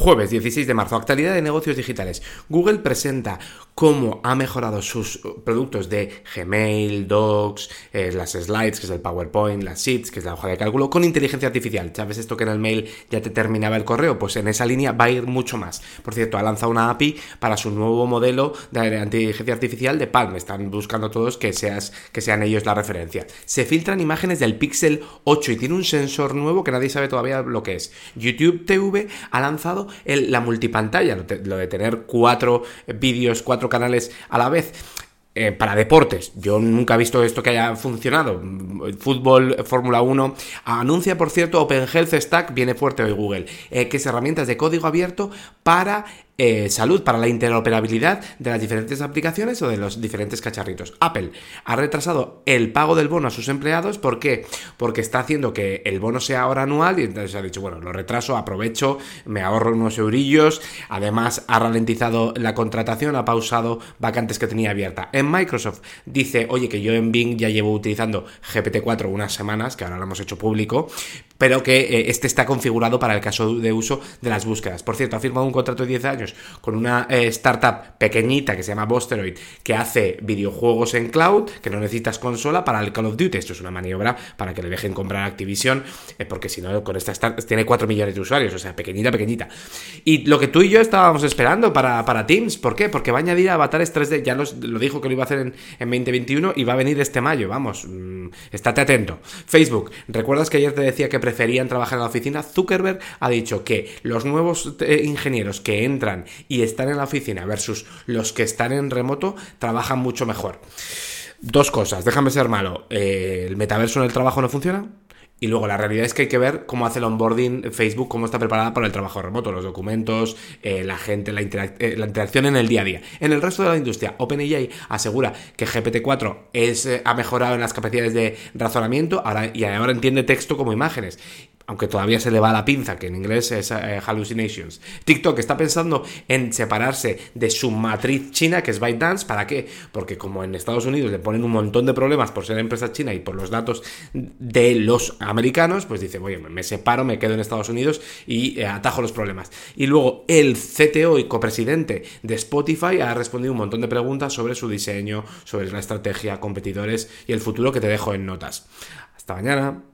Jueves 16 de marzo, actualidad de negocios digitales. Google presenta cómo ha mejorado sus productos de Gmail, Docs, eh, las slides, que es el PowerPoint, las Sheets, que es la hoja de cálculo, con inteligencia artificial. ¿Sabes esto que en el mail ya te terminaba el correo? Pues en esa línea va a ir mucho más. Por cierto, ha lanzado una API para su nuevo modelo de inteligencia artificial de Palm. Están buscando todos que, seas, que sean ellos la referencia. Se filtran imágenes del Pixel 8 y tiene un sensor nuevo que nadie sabe todavía lo que es. YouTube TV ha lanzado la multipantalla, lo de tener cuatro vídeos, cuatro canales a la vez. Eh, para deportes. Yo nunca he visto esto que haya funcionado. Fútbol, Fórmula 1. Anuncia, por cierto, Open Health Stack, viene fuerte hoy Google, eh, que es herramientas de código abierto para eh, salud, para la interoperabilidad de las diferentes aplicaciones o de los diferentes cacharritos. Apple ha retrasado el pago del bono a sus empleados. ¿Por qué? Porque está haciendo que el bono sea ahora anual y entonces ha dicho, bueno, lo retraso, aprovecho, me ahorro unos eurillos. Además, ha ralentizado la contratación, ha pausado vacantes que tenía abierta. En Microsoft dice, oye, que yo en Bing ya llevo utilizando GPT-4 unas semanas, que ahora lo hemos hecho público, pero que eh, este está configurado para el caso de uso de las búsquedas. Por cierto, ha firmado un contrato de 10 años con una eh, startup pequeñita que se llama Bosteroid, que hace videojuegos en cloud, que no necesitas consola para el Call of Duty. Esto es una maniobra para que le dejen comprar Activision, eh, porque si no, con esta startup tiene 4 millones de usuarios, o sea, pequeñita, pequeñita. Y lo que tú y yo estábamos esperando para, para Teams, ¿por qué? Porque va a añadir avatares 3D, ya lo dijo que lo iba a hacer en, 2021 y va a venir este mayo, vamos, mm, estate atento. Facebook, ¿recuerdas que ayer te decía que preferían trabajar en la oficina? Zuckerberg ha dicho que los nuevos eh, ingenieros que entran y están en la oficina versus los que están en remoto trabajan mucho mejor. Dos cosas, déjame ser malo. Eh, ¿El metaverso en el trabajo no funciona? Y luego la realidad es que hay que ver cómo hace el onboarding Facebook, cómo está preparada para el trabajo remoto, los documentos, eh, la gente, la, eh, la, interacción en el día a día. En el resto de la industria, OpenAI asegura que GPT-4 es, ha mejorado en las capacidades de razonamiento ahora, y ahora entiende texto como imágenes aunque todavía se le va la pinza, que en inglés es eh, hallucinations. TikTok está pensando en separarse de su matriz china, que es ByteDance, ¿para qué? Porque como en Estados Unidos le ponen un montón de problemas por ser empresa china y por los datos de los americanos, pues dice, oye, me separo, me quedo en Estados Unidos y eh, atajo los problemas. Y luego el CTO y copresidente de Spotify ha respondido un montón de preguntas sobre su diseño, sobre la estrategia, competidores y el futuro que te dejo en notas. Hasta mañana.